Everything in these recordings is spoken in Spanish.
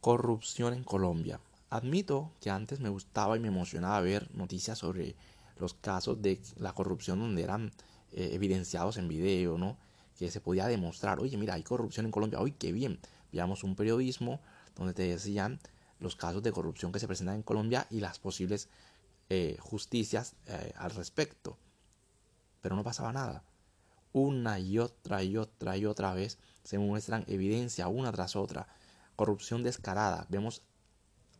Corrupción en Colombia. Admito que antes me gustaba y me emocionaba ver noticias sobre los casos de la corrupción donde eran eh, evidenciados en video, ¿no? Que se podía demostrar, oye, mira, hay corrupción en Colombia, oye, qué bien. Veamos un periodismo donde te decían los casos de corrupción que se presentan en Colombia y las posibles eh, justicias eh, al respecto. Pero no pasaba nada. Una y otra y otra y otra vez se muestran evidencia una tras otra corrupción descarada. Vemos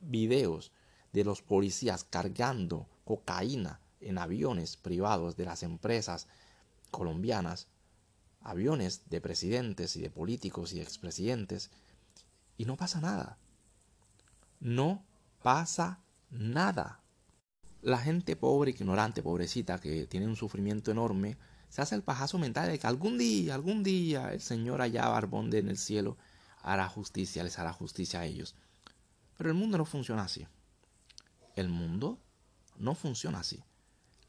videos de los policías cargando cocaína en aviones privados de las empresas colombianas, aviones de presidentes y de políticos y expresidentes, y no pasa nada. No pasa nada. La gente pobre, ignorante, pobrecita, que tiene un sufrimiento enorme, se hace el pajazo mental de que algún día, algún día, el Señor allá barbón de en el cielo hará justicia, les hará justicia a ellos. Pero el mundo no funciona así. El mundo no funciona así.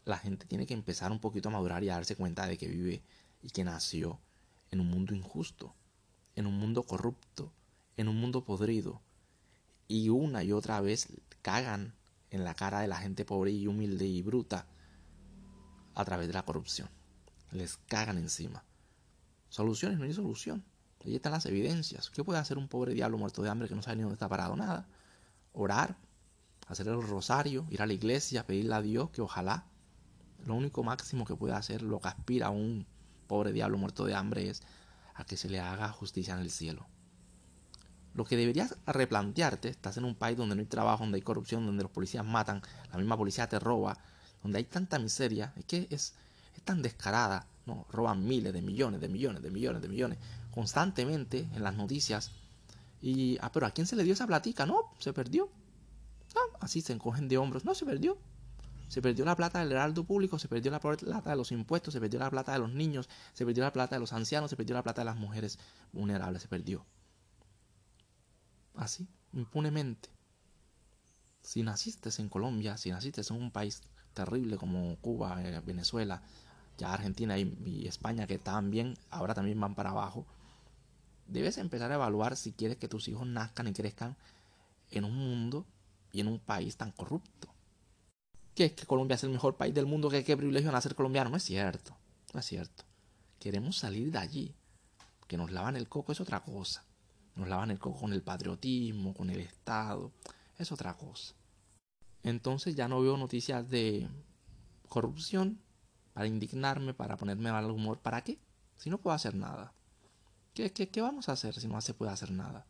La gente tiene que empezar un poquito a madurar y a darse cuenta de que vive y que nació en un mundo injusto, en un mundo corrupto, en un mundo podrido. Y una y otra vez cagan en la cara de la gente pobre y humilde y bruta a través de la corrupción. Les cagan encima. Soluciones, no hay solución. Ahí están las evidencias. ¿Qué puede hacer un pobre diablo muerto de hambre que no sabe ni dónde está parado? Nada. Orar, hacer el rosario, ir a la iglesia, pedirle a Dios que ojalá lo único máximo que puede hacer, lo que aspira a un pobre diablo muerto de hambre es a que se le haga justicia en el cielo. Lo que deberías replantearte, estás en un país donde no hay trabajo, donde hay corrupción, donde los policías matan, la misma policía te roba, donde hay tanta miseria, es que es, es tan descarada, no, roban miles de millones, de millones, de millones, de millones constantemente en las noticias. Y, ah, pero ¿a quién se le dio esa platica? No, se perdió. Ah, así se encogen de hombros. No, se perdió. Se perdió la plata del heraldo público, se perdió la plata de los impuestos, se perdió la plata de los niños, se perdió la plata de los ancianos, se perdió la plata de las mujeres vulnerables, se perdió. Así, impunemente. Si naciste en Colombia, si naciste en un país terrible como Cuba, eh, Venezuela, ya Argentina y, España que bien, ahora también van para abajo debes empezar a evaluar si quieres que tus hijos nazcan y crezcan en un mundo y en un país tan corrupto. ¿Qué es que Colombia es el mejor país del mundo? ¿Qué, qué privilegio nacer colombiano? No es cierto, no es cierto. Queremos salir de allí. Que nos lavan el coco es otra cosa. Nos lavan el coco con el patriotismo, con el Estado. Es otra cosa. Entonces ya no veo noticias de corrupción para indignarme, para ponerme mal humor. ¿Para qué? Si no puedo hacer nada. ¿Qué, vamos a hacer si no se puede hacer nada?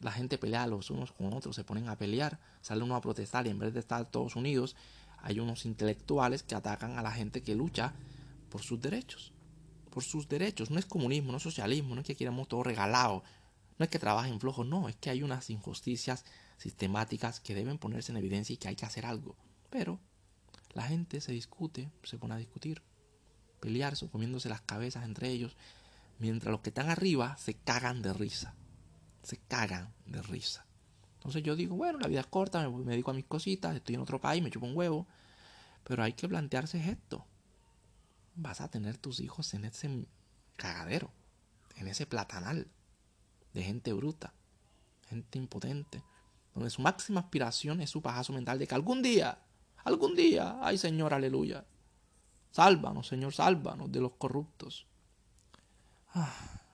La gente pelea los unos con otros, se ponen a pelear, sale uno a protestar y en vez de estar todos unidos, hay unos intelectuales que atacan a la gente que lucha por sus derechos. Por sus derechos. No es comunismo, no es socialismo, no es que queramos todo regalado, no es que trabajen flojos, no, es que hay unas injusticias sistemáticas que deben ponerse en evidencia y que hay que hacer algo. Pero la gente se discute, se pone a discutir, pelearse, comiéndose las cabezas entre ellos, Mientras los que están arriba se cagan de risa. Se cagan de risa. Entonces yo digo, bueno, la vida es corta, me, dedico a mis cositas, estoy en otro país, me chupo un huevo. Pero hay que plantearse esto. Vas a tener tus hijos en ese cagadero, en ese platanal de gente bruta, gente impotente, donde su máxima aspiración es su pajazo mental de que algún día, algún día, ay Señor, aleluya, sálvanos, Señor, sálvanos de los corruptos. Ah.